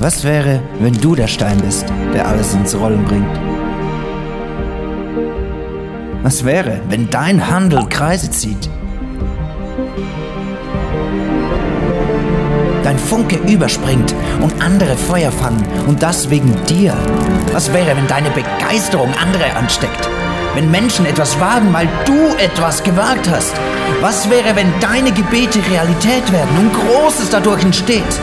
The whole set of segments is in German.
Was wäre, wenn du der Stein bist, der alles ins Rollen bringt? Was wäre, wenn dein Handel Kreise zieht? Dein Funke überspringt und andere Feuer fangen und das wegen dir. Was wäre, wenn deine Begeisterung andere ansteckt? Wenn Menschen etwas wagen, weil du etwas gewagt hast? Was wäre, wenn deine Gebete Realität werden und Großes dadurch entsteht?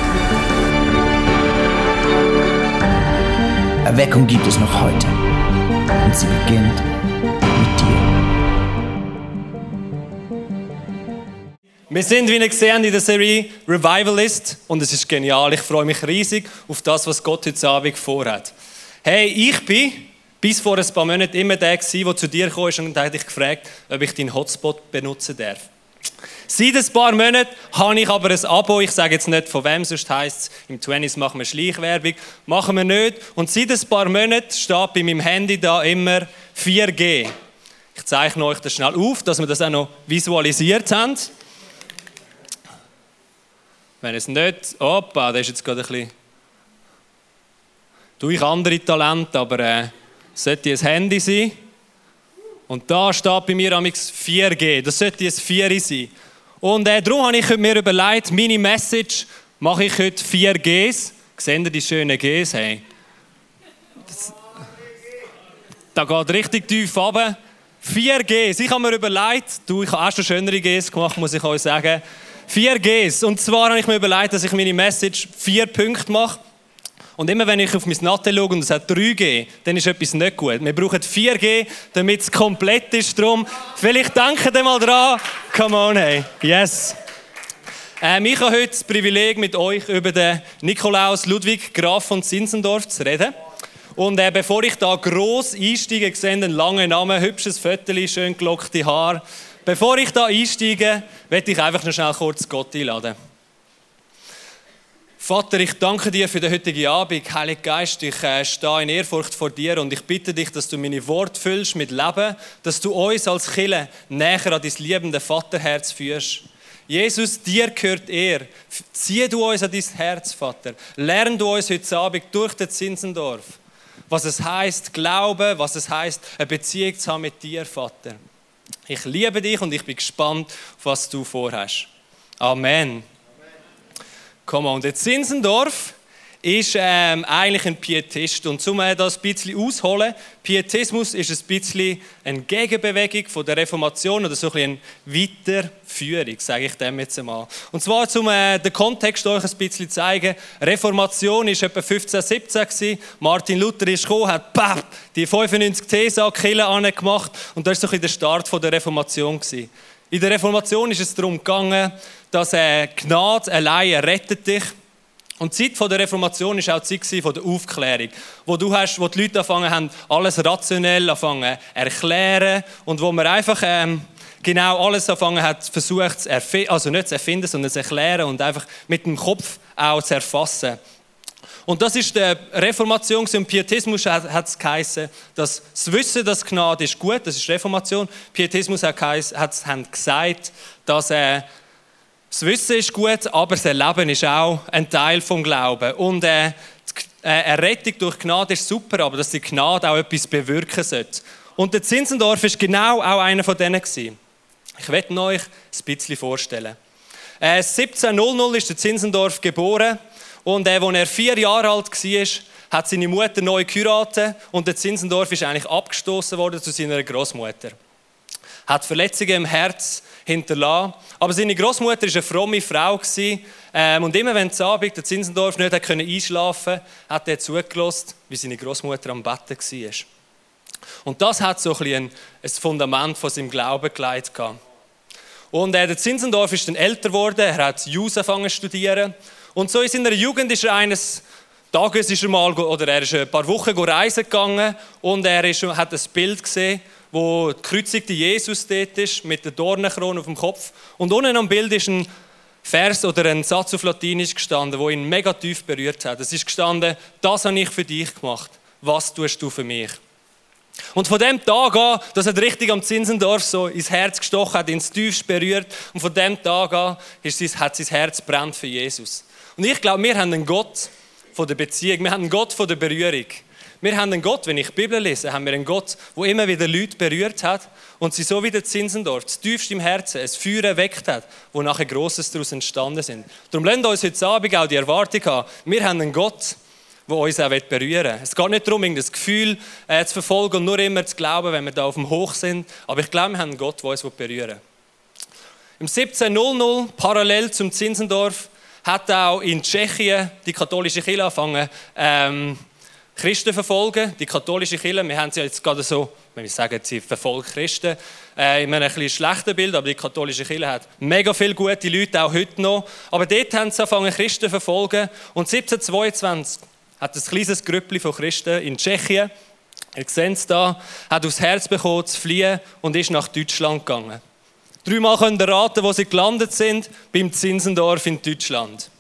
Erweckung gibt es noch heute. Und sie beginnt mit dir. Wir sind, wie ihr gesehen in der Serie Revivalist und es ist genial. Ich freue mich riesig auf das, was Gott heute Abend vorhat. Hey, ich bin bis vor ein paar Monaten immer der der zu dir kam und hat dich gefragt, ob ich deinen Hotspot benutzen darf. Seit ein paar Monaten habe ich aber ein Abo. Ich sage jetzt nicht von wem, sonst heisst es, im 20s machen wir Schleichwerbung. Machen wir nicht. Und seit ein paar Monaten steht bei meinem Handy da immer 4G. Ich zeichne euch das schnell auf, dass wir das auch noch visualisiert haben. Wenn es nicht, opa, das ist jetzt gerade ein bisschen durch andere Talente, aber äh, sollte ein Handy sein. Und da steht bei mir amix 4G. Das sollte ein 4 sein. Und äh, darum habe ich mir überlegt, meine Message mache ich heute 4 Gs. Seht ihr die schönen Gs? Hey? Das, da geht richtig tief runter. 4 Gs. Ich habe mir überlegt, du, ich habe auch schon schönere Gs gemacht, muss ich euch sagen. 4 Gs. Und zwar habe ich mir überlegt, dass ich meine Message 4 Punkte mache. Und immer wenn ich auf mein Natte schaue und es hat 3G, dann ist etwas nicht gut. Wir brauchen 4G, damit es komplett ist. Drum, vielleicht denken ihr mal dran. Come on, hey. Yes. Ähm, ich habe heute das Privileg, mit euch über den Nikolaus Ludwig Graf von Zinzendorf zu reden. Und äh, bevor ich da gross einsteige, seht einen langen Namen, hübsches Fötterchen, schön gelockte Haar. Bevor ich da einsteige, werde ich einfach noch schnell kurz Gott einladen. Vater, ich danke dir für den heutigen Abend. Heiliger Geist, ich äh, stehe in Ehrfurcht vor dir und ich bitte dich, dass du meine Worte füllst mit Leben, dass du uns als Kille näher an dein liebende Vaterherz führst. Jesus, dir gehört er. Zieh du uns an dein Herz, Vater. Lern du uns heute Abend durch den Zinsendorf, was es heißt, Glauben, was es heißt, eine Beziehung zu haben mit dir, Vater. Ich liebe dich und ich bin gespannt, was du vorhast. Amen. Komm on, der Zinsendorf ist ähm, eigentlich ein Pietist. Und um das ein bisschen ausholen, Pietismus ist ein bisschen eine Gegenbewegung von der Reformation oder so ein bisschen eine Weiterführung, sage ich dem jetzt einmal. Und zwar, um äh, den Kontext euch ein bisschen zeigen, Reformation war etwa 1517 gewesen. Martin Luther ist gekommen, hat bap, die 95 Thesen an gemacht und das war so ein bisschen der Start der Reformation. Gewesen. In der Reformation ist es darum gegangen, dass äh, Gnade allein rettet dich. Und die Zeit der Reformation war auch die Zeit der Aufklärung, wo du hast, wo die Leute angefangen haben, alles rationell anfangen erklären und wo man einfach ähm, genau alles anfangen hat, versucht zu also nicht zu erfinden, sondern zu erklären und einfach mit dem Kopf auch zu erfassen. Und das ist der Reformation und Pietismus hat es geheißen, dass das Wissen, dass Gnade ist gut, das ist Reformation. Pietismus hat, hat gesagt, dass äh, das Wissen ist gut, aber das Erleben ist auch ein Teil vom Glauben. Und äh, die äh, Errettung durch Gnade ist super, aber dass die Gnade auch etwas bewirken sollte. Und der Zinsendorf ist genau auch einer von denen gewesen. Ich werde euch ein bisschen vorstellen. Äh, 1700 ist der Zinsendorf geboren und äh, als er vier Jahre alt war, hat seine Mutter neu geheiratet und der Zinsendorf ist eigentlich abgestoßen worden zu seiner Großmutter. Hat Verletzungen im Herz hinterlassen. Aber seine Großmutter war eine fromme Frau. Ähm, und immer wenn Abend der Zinsendorf nicht einschlafen konnte, hat er zugelassen, wie seine Großmutter am Betten war. Und das hat so ein, ein Fundament von seinem Glauben geleitet. Und äh, der Zinsendorf ist dann älter geworden, er hat Jus angefangen zu studieren und so in seiner Jugend ist er eines Tages ist er mal, oder er ist ein paar Wochen reisen gegangen und er ist, hat ein Bild gesehen, wo der gekreuzigte Jesus dort ist, mit der Dornenkrone auf dem Kopf. Und unten am Bild ist ein Vers oder ein Satz auf Latinisch gestanden, wo ihn mega tief berührt hat. Es ist gestanden, das habe ich für dich gemacht. Was tust du für mich? Und von dem Tag an, dass er richtig am Zinsendorf so ins Herz gestochen hat, ins Tiefst berührt, und von dem Tag an ist hat sein Herz brennt für Jesus. Und ich glaube, wir haben einen Gott von der Beziehung, wir haben einen Gott von der Berührung. Wir haben einen Gott, wenn ich die Bibel lese, haben wir einen Gott, der immer wieder Leute berührt hat und sie so wie der Zinsendorf, das tiefste im Herzen, ein Feuer erweckt hat, wo nachher Grosses daraus entstanden sind. Darum lasst uns heute Abend auch die Erwartung haben, wir haben einen Gott, der uns auch berühren will. Es geht nicht darum, das Gefühl äh, zu verfolgen und nur immer zu glauben, wenn wir da auf dem Hoch sind, aber ich glaube, wir haben einen Gott, der uns berühren will. Im 1700, parallel zum Zinsendorf, hat auch in Tschechien die katholische Kirche angefangen, ähm, Christen verfolgen. Die katholische Kirche, wir haben sie jetzt gerade so, wenn wir sagen, sie verfolgt Christen, äh, in einem etwas schlechten Bild, aber die katholische Kirche hat mega viele gute Leute, auch heute noch. Aber dort haben sie angefangen, Christen verfolgen. Und 1722 hat ein kleines Grüppli von Christen in Tschechien, ihr seht es da, hat aufs Herz bekommen, zu fliehen und ist nach Deutschland gegangen. Dreimal könnt ihr raten, wo sie gelandet sind, beim Zinsendorf in Deutschland.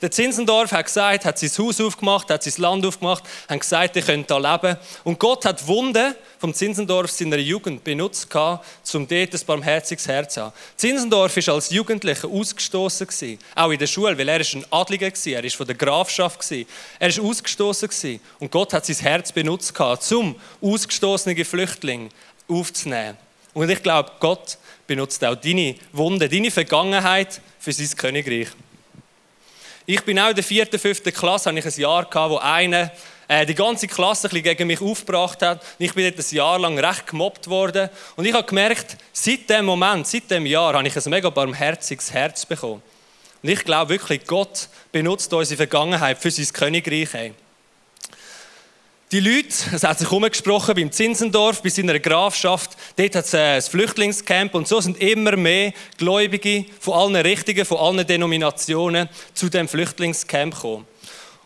Der Zinsendorf hat gesagt, hat sein Haus aufgemacht, hat sein Land aufgemacht, hat gesagt, ihr könnt da leben. Und Gott hat Wunden vom Zinsendorf seiner Jugend benutzt, um dort ein barmherziges Herz zu haben. Zinsendorf war als Jugendlicher ausgestoßen, auch in der Schule, weil er ein Adliger war, er war von der Grafschaft. Er war ausgestoßen und Gott hat sein Herz benutzt, um ausgestoßene Flüchtlinge aufzunehmen. Und ich glaube, Gott benutzt auch deine Wunde, deine Vergangenheit für sein Königreich. Ich bin auch in der vierten, fünften Klasse, hatte ich ein Jahr gehabt, wo einer äh, die ganze Klasse ein gegen mich aufgebracht hat. Ich bin dort ein Jahr lang recht gemobbt worden. Und ich habe gemerkt, seit dem Moment, seit dem Jahr, habe ich ein mega barmherziges Herz bekommen. Und ich glaube wirklich, Gott benutzt unsere Vergangenheit für sein Königreich. Ey. Die Leute, es hat sich umgesprochen beim Zinsendorf, bei seiner Grafschaft, dort hat es äh, ein Flüchtlingscamp und so sind immer mehr Gläubige von allen Richtungen, von allen Denominationen zu dem Flüchtlingscamp gekommen.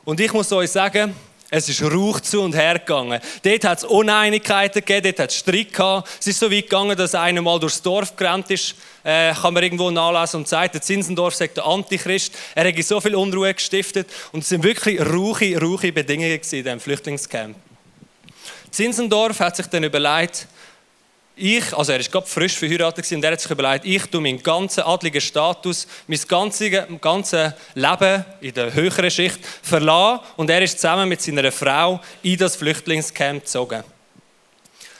Und ich muss euch sagen, es ist Rauch zu und her gegangen. Dort hat es Uneinigkeiten gegeben, dort hat es Streit gehabt. Es ist so weit gegangen, dass einer mal durchs Dorf gerannt ist, äh, kann man irgendwo nachlesen und sagt, der Zinsendorf sagt der Antichrist. Er hat so viel Unruhe gestiftet und es sind wirklich rauche, rauche Bedingungen in diesem Flüchtlingscamp. Zinsendorf hat sich dann überlegt, ich, also er ist gerade frisch verheiratet und er hat sich überlegt, ich tue meinen ganzen adligen Status, mein ganzes, ganzes Leben in der höheren Schicht verlassen und er ist zusammen mit seiner Frau in das Flüchtlingscamp gezogen.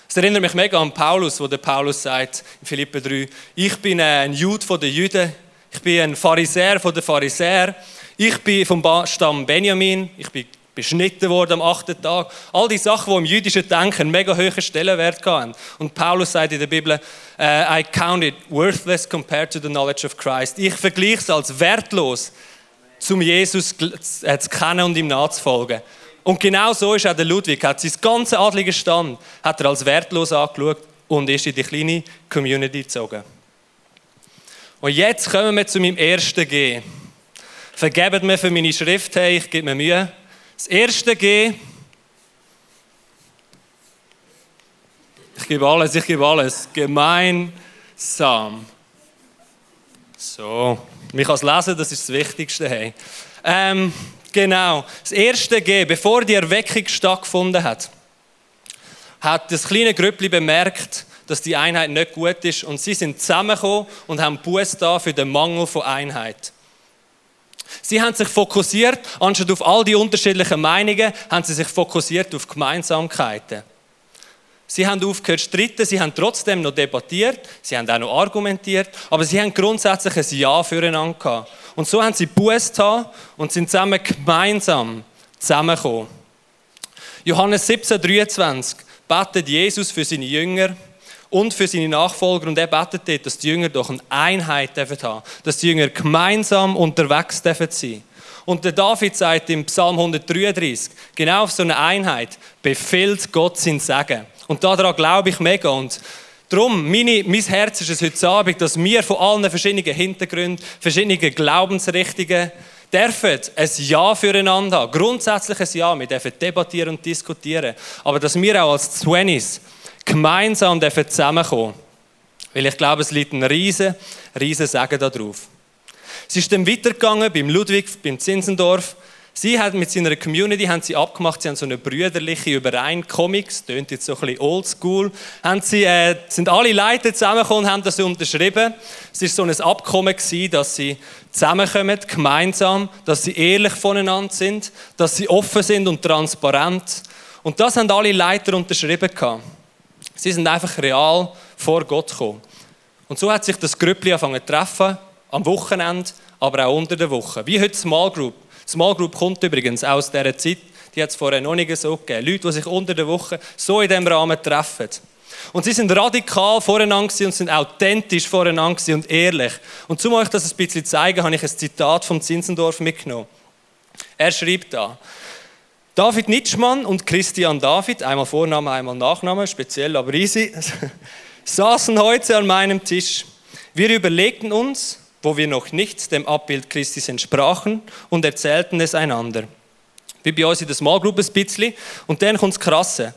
Es erinnert mich mega an Paulus, wo der Paulus sagt in Philippe 3, ich bin ein Jude von den Juden, ich bin ein Pharisäer von den Pharisäern, ich bin vom Stamm Benjamin, ich bin beschnitten worden am achten Tag. All die Sachen, die im jüdischen Denken einen mega hohen Stellenwert haben. Und Paulus sagt in der Bibel, uh, I count it worthless compared to the knowledge of Christ. Ich vergleiche es als wertlos, zum Jesus äh, zu kennen und ihm nachzufolgen. Und genau so ist auch der Ludwig, hat sein ganzen adligen Stand hat er als wertlos angeschaut und ist in die kleine Community gezogen. Und jetzt kommen wir zu meinem ersten G. Vergebt mir für meine Schrift, hey, ich gebe mir Mühe. Das erste G. Ich gebe alles, ich gebe alles. Gemeinsam. So, mich als Lesen, das ist das Wichtigste. Hey. Ähm, genau, das erste G, bevor die Erweckung stattgefunden hat, hat das kleine Grüppli bemerkt, dass die Einheit nicht gut ist und sie sind zusammengekommen und haben Buß da für den Mangel von Einheit. Sie haben sich fokussiert, anstatt auf all die unterschiedlichen Meinungen, haben sie sich fokussiert auf Gemeinsamkeiten. Sie haben aufgehört zu streiten, sie haben trotzdem noch debattiert, sie haben auch noch argumentiert, aber sie haben grundsätzlich ein Ja füreinander gehabt. Und so haben sie Buß und sind zusammen gemeinsam zusammengekommen. Johannes 17, 23 betet Jesus für seine Jünger und für seine Nachfolger. Und er betet dort, dass die Jünger doch eine Einheit haben dürfen dass die Jünger gemeinsam unterwegs dürfen sein. Und der David sagt im Psalm 133, genau auf so eine Einheit befiehlt Gott sein Segen. Und daran glaube ich mega. Und darum, meine, mein Herz ist es heute Abend, dass wir von allen verschiedenen Hintergründen, verschiedenen Glaubensrichtungen, dürfen ein Ja füreinander haben. Grundsätzlich ein Ja. Wir dürfen debattieren und diskutieren. Aber dass wir auch als Twenties gemeinsam zusammenkommen Weil ich glaube, es liegt ein riesen, riesen Segen darauf. Es ist dann weitergegangen beim Ludwig, beim Zinsendorf. Sie hat mit seiner Community haben sie abgemacht, sie haben so eine brüderliche Überein Comics, tönt jetzt so ein bisschen oldschool, sie, äh, sind alle Leute zusammengekommen und haben das unterschrieben. Es ist so ein Abkommen gewesen, dass sie zusammenkommen, gemeinsam, dass sie ehrlich voneinander sind, dass sie offen sind und transparent. Und das haben alle Leiter unterschrieben gehabt. Sie sind einfach real vor Gott gekommen. Und so hat sich das Grüppli angefangen zu treffen, am Wochenende, aber auch unter der Woche. Wie heute Small Group. Small Group kommt übrigens aus dieser Zeit, die hat es vorher noch nicht so gegeben. Leute, die sich unter der Woche so in diesem Rahmen treffen. Und sie sind radikal voreinander und sind authentisch voreinander und ehrlich. Und um euch das ein bisschen zu zeigen, habe ich ein Zitat von Zinsendorf mitgenommen. Er schreibt da, David Nitschmann und Christian David, einmal Vorname, einmal Nachname, speziell aber easy, saßen heute an meinem Tisch. Wir überlegten uns, wo wir noch nicht dem Abbild Christi entsprachen und erzählten es einander. Wie bei uns in der Small Group ein bisschen. Und dann kommt das Krasse.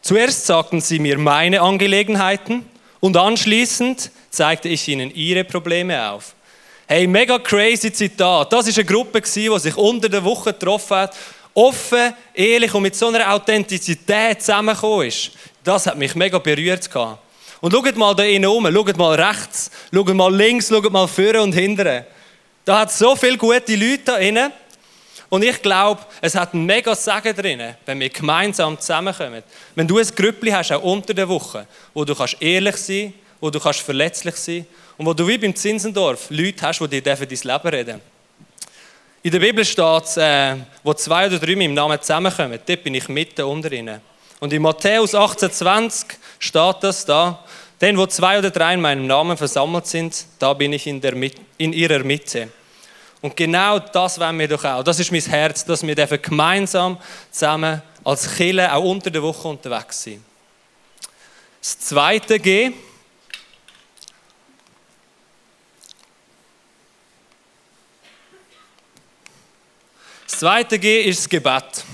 Zuerst sagten sie mir meine Angelegenheiten und anschließend zeigte ich ihnen ihre Probleme auf. Hey, mega crazy Zitat. Das ist eine Gruppe, die sich unter der Woche getroffen hat, offen, ehrlich und mit so einer Authentizität zusammengekommen ist. Das hat mich mega berührt. Und schaut mal da innen um, schaut mal rechts, schaut mal links, schaut mal vorne und hinten. Da hat so viele gute Leute da innen. Und ich glaube, es hat ein mega Segen drin, wenn wir gemeinsam zusammenkommen. Wenn du ein Grüppli hast, auch unter der Woche, wo du kannst ehrlich sein wo du kannst verletzlich sein und wo du wie beim Zinsendorf Leute hast, die dir dein Leben reden In der Bibel steht äh, wo zwei oder drei mit meinem Namen zusammenkommen, dort bin ich mitten unter ihnen. Und in Matthäus 18,20 steht das da. Denn wo zwei oder drei in meinem Namen versammelt sind, da bin ich in, der, in ihrer Mitte. Und genau das wollen wir doch auch. Das ist mein Herz, dass wir gemeinsam zusammen als Kille auch unter der Woche unterwegs sind. Das zweite G. Das zweite G ist das Gebet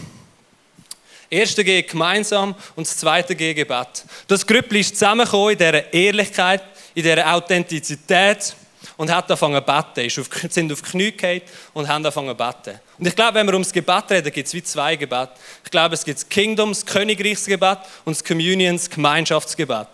erste G gemeinsam und das zweite G Gebet. Das Grüppli ist zusammengekommen in dieser Ehrlichkeit, in dieser Authentizität und hat angefangen zu beten. Auf, sind auf die Knie gefallen und haben angefangen zu beten. Und ich glaube, wenn wir ums Gebet reden, gibt es wie zwei Gebete. Ich glaube, es gibt das Kingdoms, Königreichsgebet und das Communions, Gemeinschaftsgebet.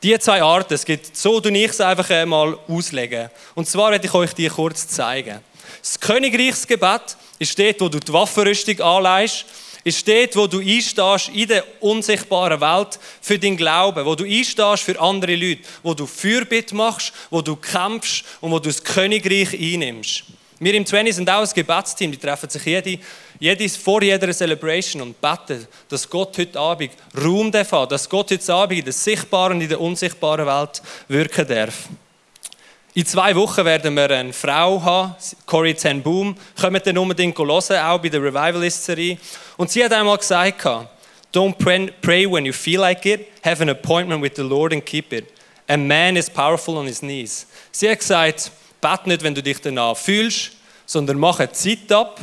Die zwei Arten, es gibt so und ich es einfach einmal auslegen. Und zwar werde ich euch die kurz zeigen. Das Königreichsgebet ist dort, wo du die Waffenrüstung anleihst ist dort, wo du einstehst in der unsichtbaren Welt für deinen Glauben, wo du einstehst für andere Leute, wo du Fürbitte machst, wo du kämpfst und wo du das Königreich einnimmst. Wir im 20 sind auch ein Gebetsteam, die treffen sich jede, jedes, vor jeder Celebration und beten, dass Gott heute Abend Raum darf, dass Gott heute Abend in der sichtbaren und in der unsichtbaren Welt wirken darf. In zwei Wochen werden wir eine Frau haben, Corrie ten Boom. Kommt dann unbedingt hören, auch bei der Revivalist-Serie. Und sie hat einmal gesagt, Don't pray when you feel like it. Have an appointment with the Lord and keep it. A man is powerful on his knees. Sie hat gesagt, bet nicht, wenn du dich danach fühlst, sondern mach eine Zeit ab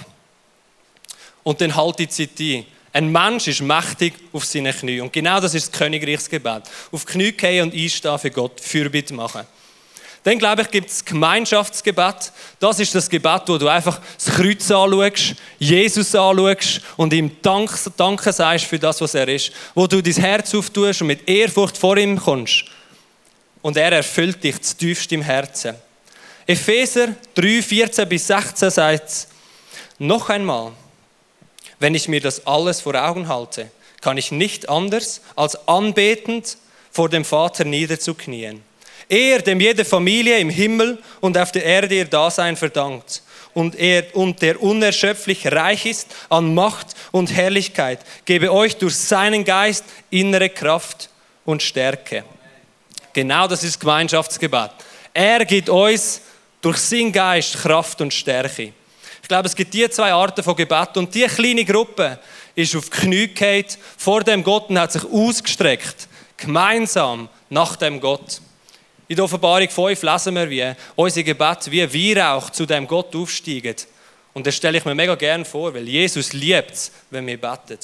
und dann halt die Zeit ein. Ein Mensch ist mächtig auf seinen Knien. Und genau das ist das Königreichsgebet. Auf die Knie gehen und einstehen für Gott, Fürbitte machen. Dann glaube ich, gibt es Gemeinschaftsgebet. Das ist das Gebet, wo du einfach das Kreuz anschaust, Jesus anschaust und ihm Dank, Danke sagst für das, was er ist. Wo du dein Herz auftust und mit Ehrfurcht vor ihm kommst. Und er erfüllt dich zu tiefst im Herzen. Epheser 3, 14 bis 16 sagt noch einmal, wenn ich mir das alles vor Augen halte, kann ich nicht anders als anbetend vor dem Vater niederzuknien er, dem jede Familie im Himmel und auf der Erde ihr Dasein verdankt und, er, und der unerschöpflich reich ist an Macht und Herrlichkeit, gebe euch durch seinen Geist innere Kraft und Stärke. Genau das ist Gemeinschaftsgebet. Er gibt uns durch seinen Geist Kraft und Stärke. Ich glaube, es gibt die zwei Arten von Gebet und die kleine Gruppe ist auf die Knie gefallen, vor dem Gott und hat sich ausgestreckt, gemeinsam nach dem Gott. In der Offenbarung 5 lesen wir, wie unsere Gebete wie Weihrauch zu dem Gott aufsteigen. Und das stelle ich mir mega gerne vor, weil Jesus liebt es, wenn wir beten.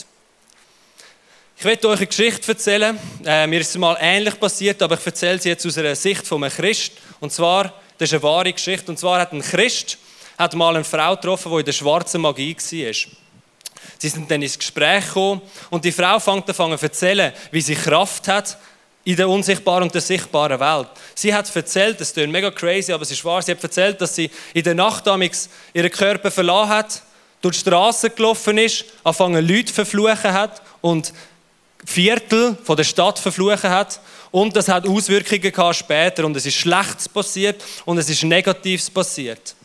Ich werde euch eine Geschichte erzählen. Äh, mir ist es mal ähnlich passiert, aber ich erzähle sie jetzt aus einer Sicht von einem Christ. Und zwar, das ist eine wahre Geschichte. Und zwar hat ein Christ hat mal eine Frau getroffen, die in der schwarzen Magie war. Sie sind dann ins Gespräch gekommen und die Frau fängt an zu erzählen, wie sie Kraft hat in der unsichtbaren und der sichtbaren Welt. Sie hat erzählt, das klingt mega crazy, aber es ist wahr, sie hat erzählt, dass sie in der Nacht damals ihren Körper verlassen hat, durch die Straße gelaufen ist, angefangen Leute verfluchen hat und Viertel von der Stadt verfluchen hat und das hat Auswirkungen gehabt später und es ist Schlechtes passiert und es ist Negatives passiert.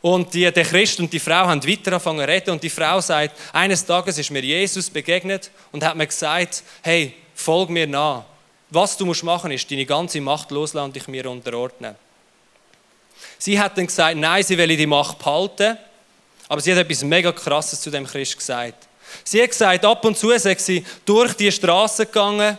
Und die, der Christ und die Frau haben weiter angefangen zu reden und die Frau sagt, eines Tages ist mir Jesus begegnet und hat mir gesagt, hey, folg mir nach. Was du musst machen, ist deine ganze Macht loslassen und dich mir unterordnen. Sie hat dann gesagt, nein, sie will die Macht behalten, aber sie hat etwas mega Krasses zu dem Christ gesagt. Sie hat gesagt, ab und zu sei sie durch die Straße gegangen,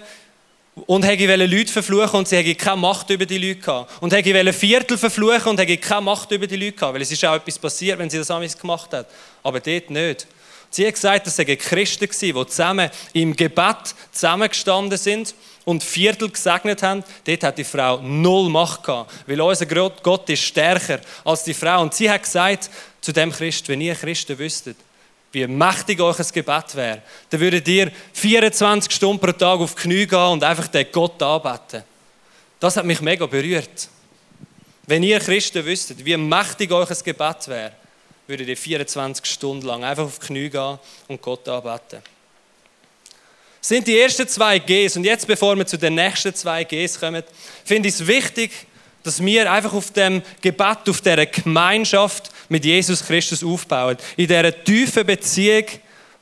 und hätte Leute verfluchen und sie hätte keine Macht über die Leute gehabt. Und hätte Viertel verfluchen und hätte keine Macht über die Leute gehabt. Weil es ist auch etwas passiert, wenn sie das alles gemacht hat. Aber dort nicht. Sie hat gesagt, dass sie Christen waren, die zusammen im Gebet zusammengestanden sind und Viertel gesegnet haben. Dort hat die Frau null Macht gehabt. Weil unser Gott ist stärker als die Frau. Und sie hat gesagt zu dem Christ, wenn ihr Christen wüsstet, wie mächtig euch ein Gebet wäre, dann würdet ihr 24 Stunden pro Tag auf die Knie gehen und einfach den Gott anbeten. Das hat mich mega berührt. Wenn ihr Christen wüsstet, wie mächtig euch ein Gebet wäre, würdet ihr 24 Stunden lang einfach auf die Knie gehen und Gott anbeten. Das sind die ersten zwei Gs. Und jetzt, bevor wir zu den nächsten zwei Gs kommen, finde ich es wichtig, dass wir einfach auf dem Gebet, auf dieser Gemeinschaft mit Jesus Christus aufbauen. In dieser tiefen Beziehung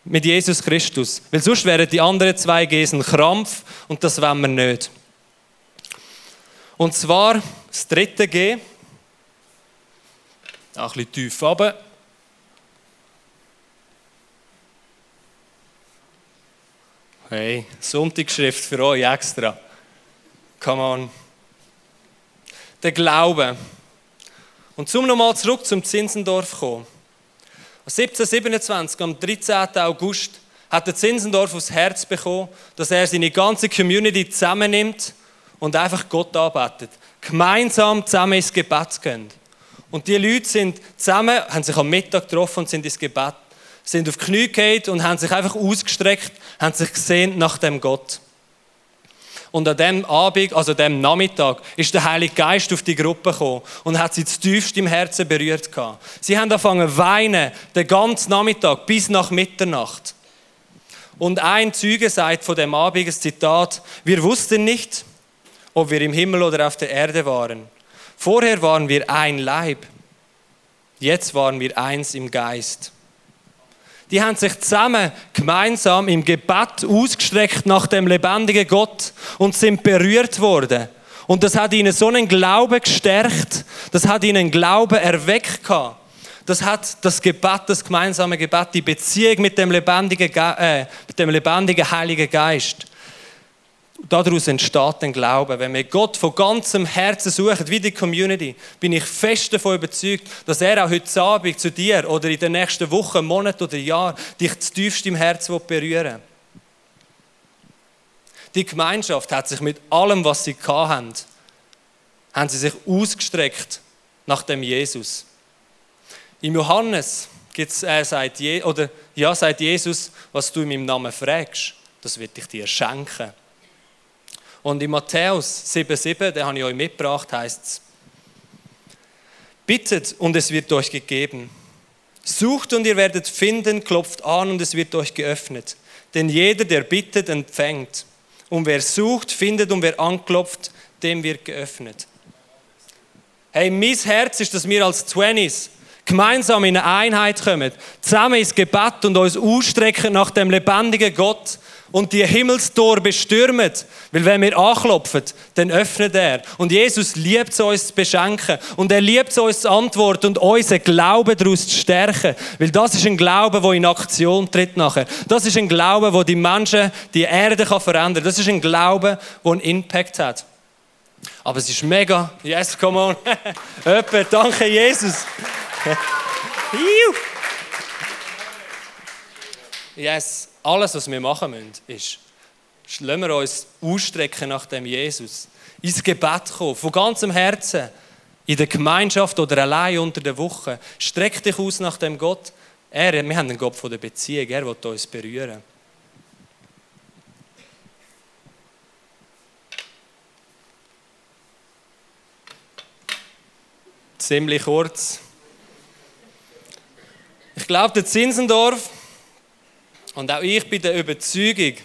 mit Jesus Christus. Weil sonst wären die anderen zwei Gs ein Krampf und das wollen wir nicht. Und zwar das dritte G. Ein bisschen tief runter. Hey, Sonntagsschrift für euch extra. Come on. Der Glaube. Und zum nochmal zurück zum Zinsendorf kommen. 1727, am 13. August, hat der Zinsendorf aufs Herz bekommen, dass er seine ganze Community zusammennimmt und einfach Gott arbeitet. Gemeinsam zusammen ins Gebet gehen. Und die Leute sind zusammen, haben sich am Mittag getroffen und sind ins Gebet, sind auf die Knie gegangen und haben sich einfach ausgestreckt, haben sich gesehen nach dem Gott. Und an dem Abend, also dem Nachmittag, ist der Heilige Geist auf die Gruppe gekommen und hat sie tiefst im Herzen berührt gehabt. Sie haben angefangen zu weinen, den ganzen Nachmittag bis nach Mitternacht. Und ein Zeuge sagt von dem Abend ein Zitat: Wir wussten nicht, ob wir im Himmel oder auf der Erde waren. Vorher waren wir ein Leib. Jetzt waren wir eins im Geist die haben sich zusammen gemeinsam im Gebet ausgestreckt nach dem lebendigen Gott und sind berührt worden. Und das hat ihnen so einen Glauben gestärkt, das hat ihnen Glauben erweckt Das hat das Gebet, das gemeinsame Gebet, die Beziehung mit dem lebendigen, äh, mit dem lebendigen Heiligen Geist daraus entsteht ein Glaube. Wenn wir Gott von ganzem Herzen suchen, wie die Community, bin ich fest davon überzeugt, dass er auch heute Abend zu dir oder in den nächsten Wochen, Monaten oder Jahren dich tiefst im Herzen berühren will. Die Gemeinschaft hat sich mit allem, was sie hatten, haben sie sich ausgestreckt nach dem Jesus. Im Johannes gibt's, äh, sagt, Je oder, ja, sagt Jesus, was du in meinem Namen fragst, das wird ich dir schenken. Und in Matthäus 7,7, den habe ich euch mitgebracht, heißt es, Bittet und es wird euch gegeben. Sucht und ihr werdet finden, klopft an und es wird euch geöffnet. Denn jeder, der bittet, empfängt. Und wer sucht, findet und wer anklopft, dem wird geöffnet. Hey, mein Herz ist, dass wir als Twenties gemeinsam in eine Einheit kommen, zusammen ins Gebet und uns ausstrecken nach dem lebendigen Gott, und die Himmelstor bestürmen. Weil wenn wir anklopfen, dann öffnet er. Und Jesus liebt es uns zu beschenken. Und er liebt es uns zu antworten und unseren Glauben daraus zu stärken. Weil das ist ein Glaube, der in Aktion tritt nachher. Das ist ein Glaube, der die Menschen, die Erde kann verändern kann. Das ist ein Glaube, der einen Impact hat. Aber es ist mega. Yes, come on. Öppe, danke Jesus. yes alles, was wir machen müssen, ist, lassen wir uns ausstrecken nach dem Jesus. Ins Gebet kommen, von ganzem Herzen in der Gemeinschaft oder allein unter der Woche. Streck dich aus nach dem Gott. Er, wir haben einen Gott von der Beziehung, er will uns berühren. Ziemlich kurz. Ich glaube, der Zinsendorf und auch ich bin der Überzeugung,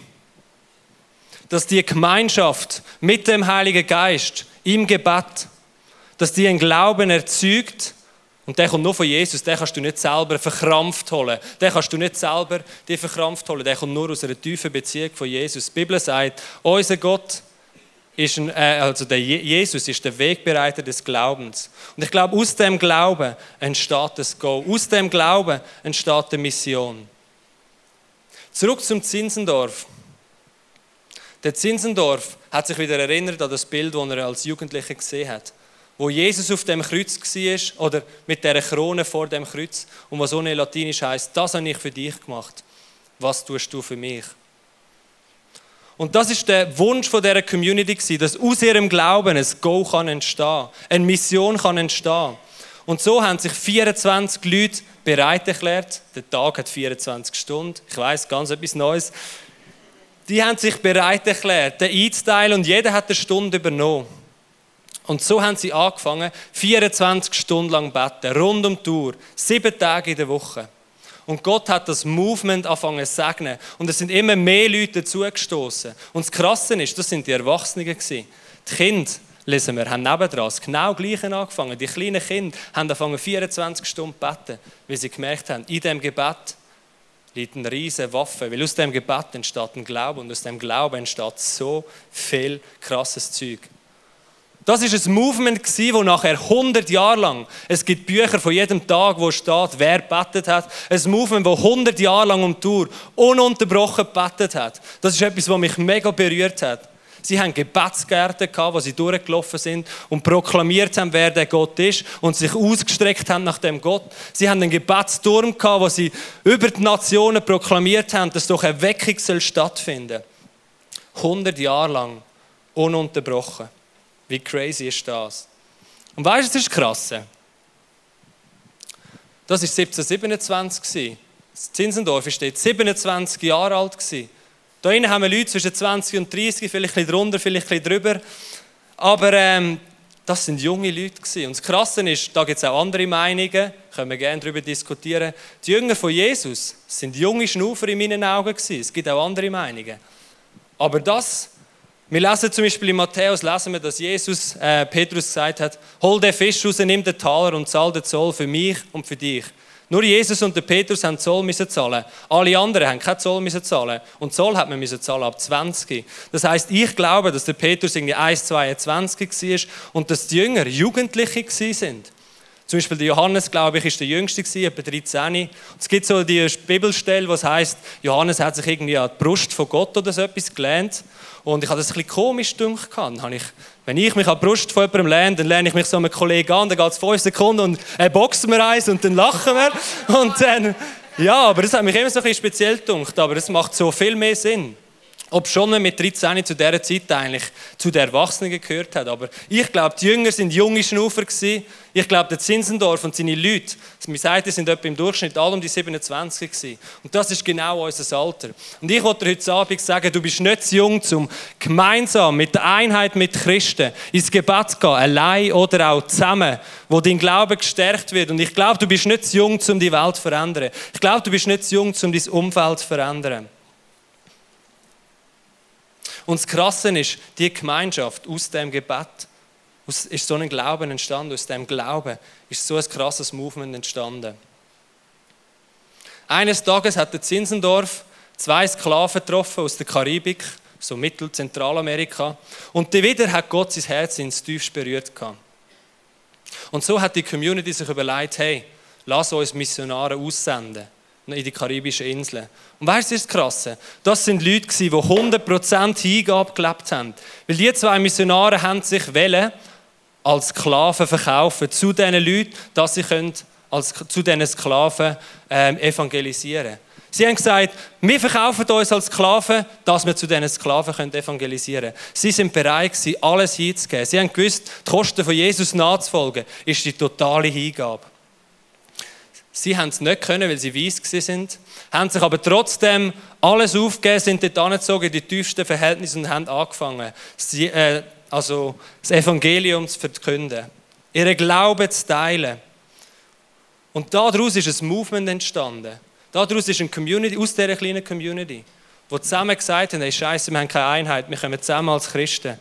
dass die Gemeinschaft mit dem Heiligen Geist im Gebet, dass die einen Glauben erzeugt, und der kommt nur von Jesus, den kannst du nicht selber verkrampft holen. Den kannst du nicht selber die verkrampft holen. Der kommt nur aus einer tiefen Beziehung von Jesus. Die Bibel sagt, unser Gott ist ein, äh, also der Jesus ist der Wegbereiter des Glaubens. Und ich glaube, aus dem Glauben entsteht das Go. Aus dem Glauben entsteht die Mission. Zurück zum Zinsendorf. Der Zinsendorf hat sich wieder erinnert an das Bild, das er als Jugendlicher gesehen hat. Wo Jesus auf dem Kreuz war, oder mit der Krone vor dem Kreuz, und was ohne Latinisch heißt, das habe ich für dich gemacht. Was tust du für mich? Und das ist der Wunsch von dieser Community, dass aus ihrem Glauben ein Go kann entstehen, eine Mission kann entstehen. Und so haben sich 24 Leute bereit erklärt. Der Tag hat 24 Stunden. Ich weiß, ganz etwas Neues. Die haben sich bereit erklärt, den einzuteilen und jeder hat eine Stunde übernommen. Und so haben sie angefangen, 24 Stunden lang beten, rund um die Tour, sieben Tage in der Woche. Und Gott hat das Movement angefangen zu segnen. Und es sind immer mehr Leute dazugestoßen. Und das Krasse ist, das sind die Erwachsenen Die Kinder lesen wir, haben nebendran das genau Gleiche angefangen. Die kleinen Kinder haben angefangen 24 Stunden zu beten, weil sie gemerkt haben, in dem Gebet liegt eine riesige Waffe, weil aus dem Gebet entsteht ein Glaube und aus dem Glauben entsteht so viel krasses Zeug. Das ist ein Movement wo nachher 100 Jahre lang, es gibt Bücher von jedem Tag, wo steht, wer bettet hat. Ein Movement, wo 100 Jahre lang um Tour ununterbrochen bettet hat. Das ist etwas, was mich mega berührt hat. Sie haben Gebetsgärten gehabt, wo sie durchgelaufen sind und proklamiert haben, wer der Gott ist und sich ausgestreckt haben nach dem Gott. Sie haben einen Gebetsturm gehabt, wo sie über die Nationen proklamiert haben, dass doch eine Weckung soll stattfinden. 100 Jahre lang ununterbrochen. Wie crazy ist das? Und weißt du, das ist krass. Das war 1727. Das Zinsendorf war dort 27 Jahre alt. Da drinnen haben wir Leute zwischen 20 und 30, vielleicht ein drunter, vielleicht ein drüber. Aber ähm, das sind junge Leute. Gewesen. Und das Krasse ist, da gibt es auch andere Meinungen, können wir gerne darüber diskutieren. Die Jünger von Jesus sind junge Schnufer in meinen Augen. Gewesen. Es gibt auch andere Meinungen. Aber das, wir lesen zum Beispiel in Matthäus, lesen wir, dass Jesus, äh, Petrus gesagt hat, hol den Fisch raus, nimm den Taler und zahl den Zoll für mich und für dich. Nur Jesus und der Petrus haben Zoll müssen zahlen. Alle anderen haben keinen Zoll müssen zahlen. Und Zoll hat man müssen zahlen ab 20. Das heißt, ich glaube, dass der Petrus irgendwie 1,22 war und dass die Jünger Jugendliche sind. Zum Beispiel der Johannes, glaube ich, ist der Jüngste etwa 13. Und es gibt so die Bibelstelle, was heißt, Johannes hat sich irgendwie an die Brust von Gott oder so etwas gelernt. Und ich habe das ein bisschen komisch gedacht. Ich, wenn ich mich an die Brust von jemandem lerne, dann lerne ich mich so einem Kollegen an, dann geht es fünf Sekunden und er boxt mir eins und dann lachen wir. Und dann, ja, aber das hat mich immer so ein bisschen speziell gedacht, aber es macht so viel mehr Sinn. Ob schon man mit 13 zu dieser Zeit eigentlich zu den Erwachsenen gehört hat. Aber ich glaube, die Jünger sind junge Schnufer. Ich glaube, der Zinsendorf und seine Leute, wir sagen, die sind etwa im Durchschnitt alle um die 27 gewesen. Und das ist genau unser Alter. Und ich wollte dir heute Abend sagen, du bist nicht zu jung, um gemeinsam mit der Einheit mit Christen ins Gebet zu gehen, allein oder auch zusammen, wo dein Glaube gestärkt wird. Und ich glaube, du bist nicht zu jung, um die Welt zu verändern. Ich glaube, du bist nicht zu jung, um dein Umfeld zu verändern. Und das Krasse ist, die Gemeinschaft aus dem Gebet, ist so ein Glauben entstanden. Aus dem Glauben ist so ein krasses Movement entstanden. Eines Tages hat der Zinsendorf zwei Sklaven getroffen aus der Karibik, so Mittel- Zentralamerika. Und die wieder hat Gott sein Herz ins Tiefste berührt. Und so hat die Community sich überlegt, hey, lass uns Missionare aussenden in die karibischen Inseln. Und weißt du, das ist das Krasse? Das sind Leute, die 100% Hingabe gelebt haben. Weil die zwei Missionare haben sich wählen als Sklaven verkaufen zu diesen Leuten, dass sie können als, zu diesen Sklaven ähm, evangelisieren Sie haben gesagt, wir verkaufen uns als Sklaven, dass wir zu diesen Sklaven evangelisieren können. Sie sind bereit, alles hinzugeben. Sie haben gewusst, die Kosten von Jesus nachzufolgen, ist die totale Hingabe. Sie haben es nicht können, weil sie weiss sind, haben sich aber trotzdem alles aufgegeben, sind dort angezogen in die tiefsten Verhältnisse und haben angefangen, sie, äh, also das Evangelium zu verkünden, ihren Glauben zu teilen. Und daraus ist ein Movement entstanden. Daraus ist eine Community, aus dieser kleinen Community, die zusammen gesagt haben, hey Scheiße, wir haben keine Einheit, wir kommen zusammen als Christen.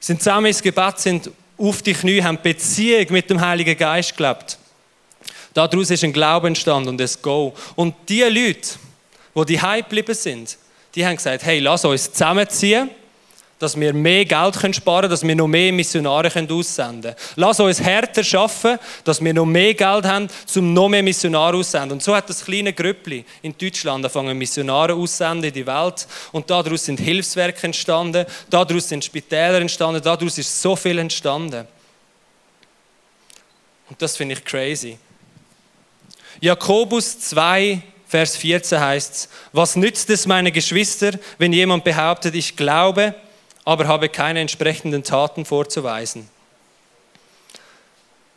Sind zusammen ins Gebet, sind auf die Knie, haben Beziehung mit dem Heiligen Geist gelebt. Daraus ist ein Glauben entstanden und ein Go. Und die Leute, die die Hype geblieben sind, die haben gesagt, hey, lass uns zusammenziehen dass wir mehr Geld sparen können, dass wir noch mehr Missionare aussenden können. Lass uns härter arbeiten, dass wir noch mehr Geld haben, um noch mehr Missionare aussenden. Und so hat das kleine Grüppli in Deutschland angefangen, Missionare aussenden in die Welt. Und daraus sind Hilfswerke entstanden, daraus sind Spitäler entstanden, daraus ist so viel entstanden. Und das finde ich crazy. Jakobus 2, Vers 14 heißt es, was nützt es, meine Geschwister, wenn jemand behauptet, ich glaube, aber habe keine entsprechenden Taten vorzuweisen.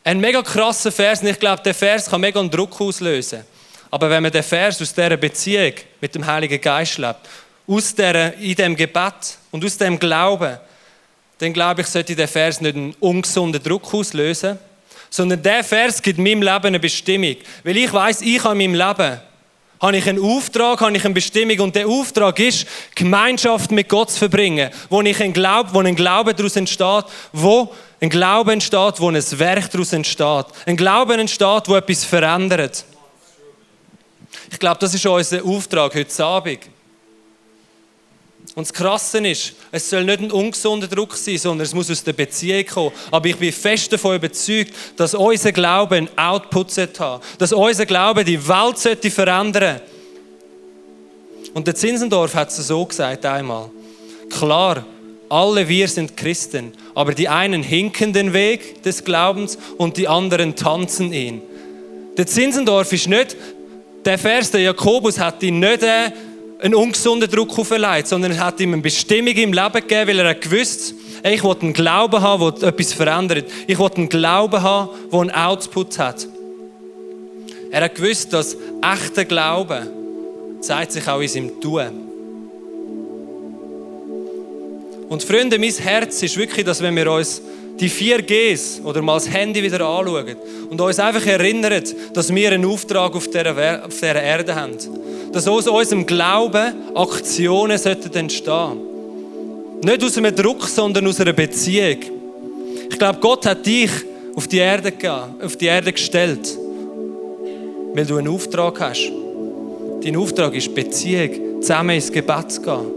Ein mega krasser Vers, und ich glaube, der Vers kann mega einen Druck auslösen. Aber wenn man den Vers aus dieser Beziehung mit dem Heiligen Geist lebt, aus der, in dem Gebet und aus dem Glauben, dann glaube ich, sollte der Vers nicht einen ungesunden Druck auslösen, sondern der Vers gibt meinem Leben eine Bestimmung. Weil ich weiß, ich habe in meinem Leben habe ich einen Auftrag, habe ich eine Bestimmung und der Auftrag ist, Gemeinschaft mit Gott zu verbringen, wo ich ein Glaube, wo ein Glaube daraus entsteht, wo ein Glaube entsteht, wo ein Werk daraus entsteht. Ein Glaube entsteht, wo etwas verändert. Ich glaube, das ist unser Auftrag heute Abend. Und das Krasse ist, es soll nicht ein ungesunder Druck sein, sondern es muss aus der Beziehung kommen. Aber ich bin fest davon überzeugt, dass unser Glaube einen Output haben Dass unser Glaube die Welt sollte verändern Und der Zinsendorf hat es so gesagt einmal. Klar, alle wir sind Christen, aber die einen hinken den Weg des Glaubens und die anderen tanzen ihn. Der Zinsendorf ist nicht, der Vers, der Jakobus hat ihn nicht äh, einen ungesunden Druck auferlegt, sondern er hat ihm eine Bestimmung im Leben gegeben, weil er gewusst ich will einen Glauben haben, der etwas verändert. Ich will einen Glauben haben, der einen Output hat. Er hat gewusst, dass echter Glaube zeigt sich auch in seinem Tun. Und Freunde, mein Herz ist wirklich, dass wenn wir uns die vier Gs oder mal das Handy wieder anschauen und uns einfach erinnern, dass wir einen Auftrag auf dieser, auf dieser Erde haben. Dass aus unserem Glauben Aktionen sollten entstehen. Nicht aus einem Druck, sondern aus einer Beziehung. Ich glaube, Gott hat dich auf die Erde, auf die Erde gestellt, weil du einen Auftrag hast. Dein Auftrag ist Beziehung, zusammen ins Gebet zu gehen.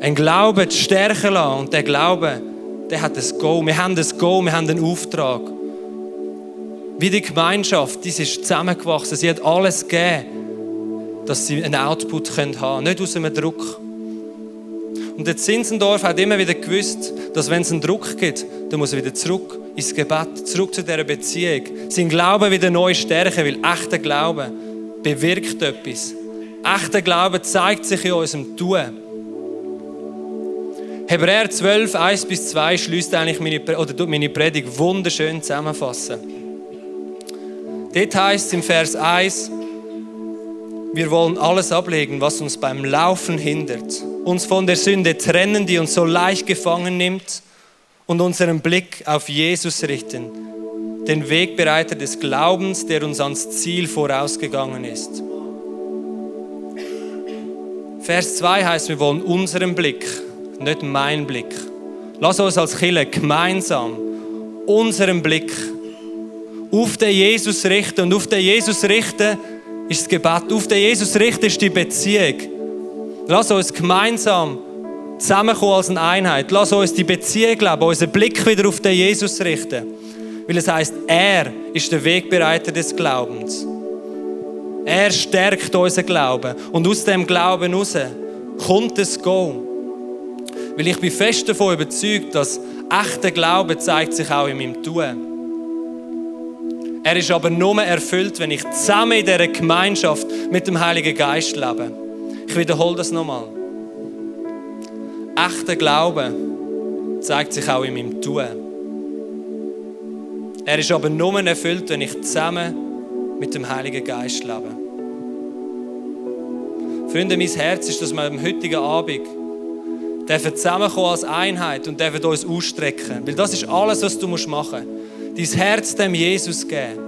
Ein Glauben zu stärken lassen und der Glaube der hat ein Go. Wir haben ein Go, wir haben einen Auftrag. Wie die Gemeinschaft, die ist zusammengewachsen. Sie hat alles gegeben, dass sie einen Output haben können. Nicht aus einem Druck. Und der Zinsendorf hat immer wieder gewusst, dass wenn es einen Druck gibt, dann muss er wieder zurück ins Gebet, zurück zu dieser Beziehung. Sein Glauben wieder neu stärken, weil echter Glaube bewirkt etwas. Echter Glaube zeigt sich in unserem Tun. Hebräer 12, 1 bis 2 schließt eigentlich meine, oder meine Predigt wunderschön zusammenfassen. Dort heißt es im Vers 1, wir wollen alles ablegen, was uns beim Laufen hindert, uns von der Sünde trennen, die uns so leicht gefangen nimmt und unseren Blick auf Jesus richten, den Wegbereiter des Glaubens, der uns ans Ziel vorausgegangen ist. Vers 2 heißt, wir wollen unseren Blick nicht mein Blick. Lass uns als Killer gemeinsam unseren Blick auf den Jesus richten. Und auf den Jesus richten ist das Gebet. Auf den Jesus richten ist die Beziehung. Lass uns gemeinsam zusammenkommen als eine Einheit. Lass uns die Beziehung leben, unseren Blick wieder auf den Jesus richten. Weil es heißt, er ist der Wegbereiter des Glaubens. Er stärkt unseren Glauben. Und aus dem Glauben heraus kommt das Go. Weil ich bin fest davon überzeugt, dass echter Glaube zeigt sich auch in meinem Tun. Er ist aber nur erfüllt, wenn ich zusammen in dieser Gemeinschaft mit dem Heiligen Geist lebe. Ich wiederhole das nochmal. Echter Glaube zeigt sich auch in meinem Tun. Er ist aber nur erfüllt, wenn ich zusammen mit dem Heiligen Geist lebe. Freunde, mein Herz ist, dass wir am heutigen Abend dürfen zusammenkommen als Einheit und dürfen uns ausstrecken. Weil das ist alles, was du machen musst. Dein Herz dem Jesus geben.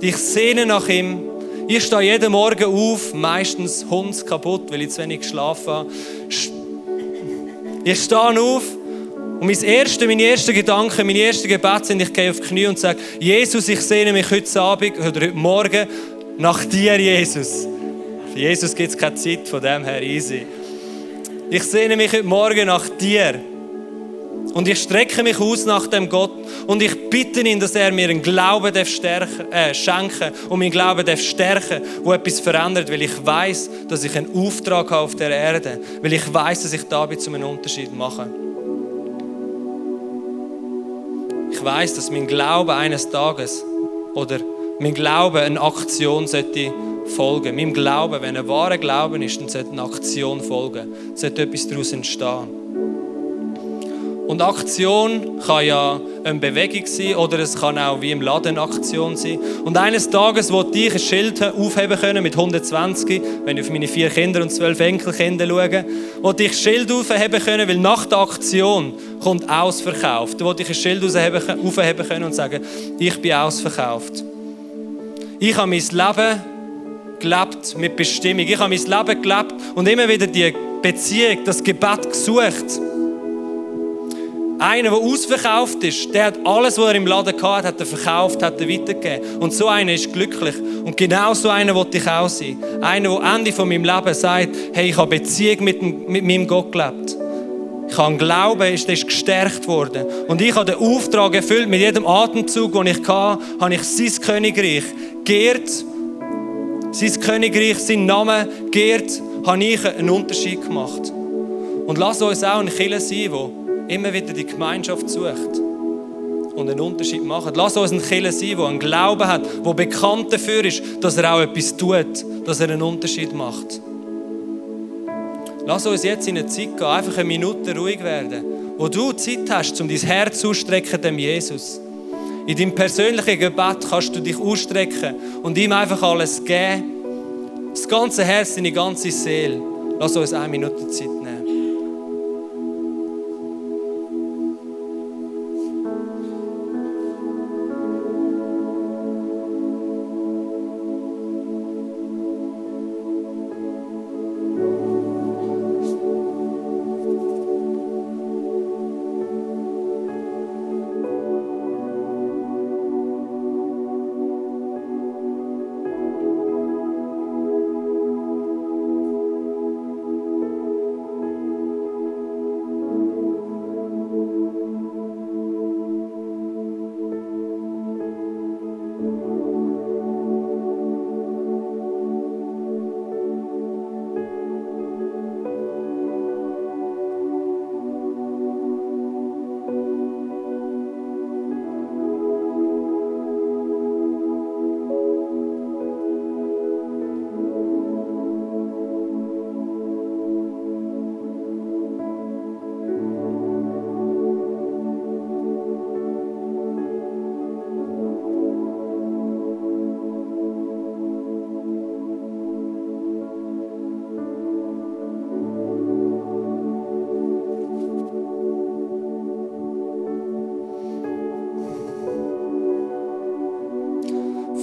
Dich sehnen nach ihm. Ich stehe jeden Morgen auf, meistens Hund kaputt, weil ich zu wenig geschlafen habe. Ich stehe auf und mein erster, meine ersten Gedanken, meine ersten Gebete sind, ich gehe auf die Knie und sage, Jesus, ich sehne mich heute Abend oder heute Morgen nach dir, Jesus. Für Jesus gibt es keine Zeit, von dem her easy. Ich sehne mich heute Morgen nach dir. Und ich strecke mich aus nach dem Gott und ich bitte ihn, dass er mir einen Glauben stärken, äh, schenken und meinen Glauben stärken wo etwas verändert, weil ich weiß, dass ich einen Auftrag habe auf der Erde, weil ich weiß, dass ich dabei zu einem Unterschied mache. Ich weiß, dass mein Glaube eines Tages oder mein Glaube eine Aktion sollte folgen. Meinem Glauben, wenn ein wahrer Glauben ist, dann sollte eine Aktion folgen. Sollte etwas daraus entstehen. Und Aktion kann ja eine Bewegung sein oder es kann auch wie im Laden Aktion sein. Und eines Tages wollte ich ein Schild aufheben können mit 120, wenn ich auf meine vier Kinder und zwölf Enkelkinder schaue, wollte ich ein Schild aufheben können, weil nach der Aktion kommt ausverkauft. Da wollte ich ein Schild aufheben können und sagen, ich bin ausverkauft. Ich habe mein Leben gelebt mit Bestimmung. Ich habe mein Leben gelebt und immer wieder die Beziehung, das Gebet gesucht. Einer, der ausverkauft ist, der hat alles, was er im Laden hatte, hat er verkauft, hat er weitergegeben. Und so einer ist glücklich. Und genau so einer wollte ich auch sein. Einer, der am Ende von meinem Leben sagt, hey, ich habe Beziehung mit, mit meinem Gott gelebt. Ich habe Glauben, ist, ist gestärkt worden. Und ich habe den Auftrag erfüllt. Mit jedem Atemzug, den ich hatte, habe ich sein Königreich geehrt. Sein Königreich, sein Name geehrt, habe ich einen Unterschied gemacht. Und lass uns auch ein Killer sein, der immer wieder die Gemeinschaft sucht und einen Unterschied macht. Lass uns ein Killer sein, der einen Glauben hat, der bekannt dafür ist, dass er auch etwas tut, dass er einen Unterschied macht. Lass uns jetzt in eine Zeit gehen, einfach eine Minute ruhig werden, wo du Zeit hast, um dein Herz auszustrecken dem Jesus. In deinem persönlichen Gebet kannst du dich ausstrecken und ihm einfach alles geben. Das ganze Herz, deine ganze Seele. Lass uns eine Minute Zeit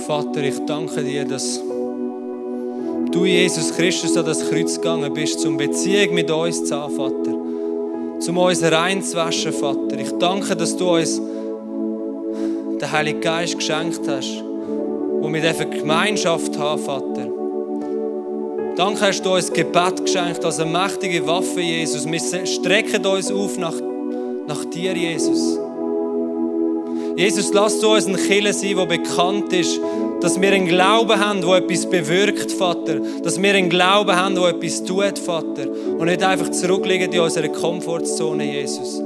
Vater, ich danke dir, dass du, Jesus Christus, an das Kreuz gegangen bist, zum Beziehung mit uns zu haben, Vater. Zum uns reinzuwaschen, Vater. Ich danke, dass du uns den Heiligen Geist geschenkt hast, wo wir dürfen Gemeinschaft haben, Vater. Danke hast du uns Gebet geschenkt als eine mächtige Waffe, Jesus. Wir strecken uns auf nach, nach dir, Jesus. Jesus, lass du uns ein Killer sein, der bekannt ist, dass wir einen Glauben haben, der etwas bewirkt, Vater. Dass wir einen Glauben haben, der etwas tut, Vater. Und nicht einfach zurückliegen in unserer Komfortzone, Jesus.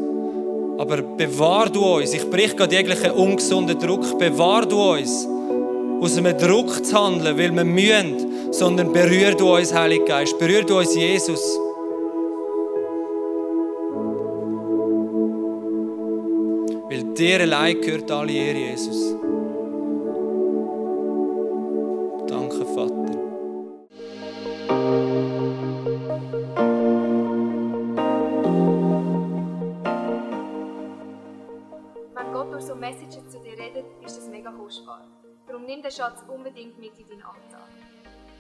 Aber bewahr du uns, ich brich gerade jeglichen ungesunden Druck, bewahr du uns, aus einem Druck zu handeln, weil wir mühen, sondern berühr du uns, Heiliger Geist, berühr du uns, Jesus. Weil dir allein gehört alle Ehre, Jesus.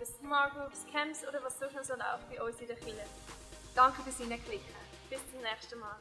über Smart Groups, Camps oder was sonst noch so bei uns in der Kirche. Danke fürs Hineinklicken. Bis zum nächsten Mal.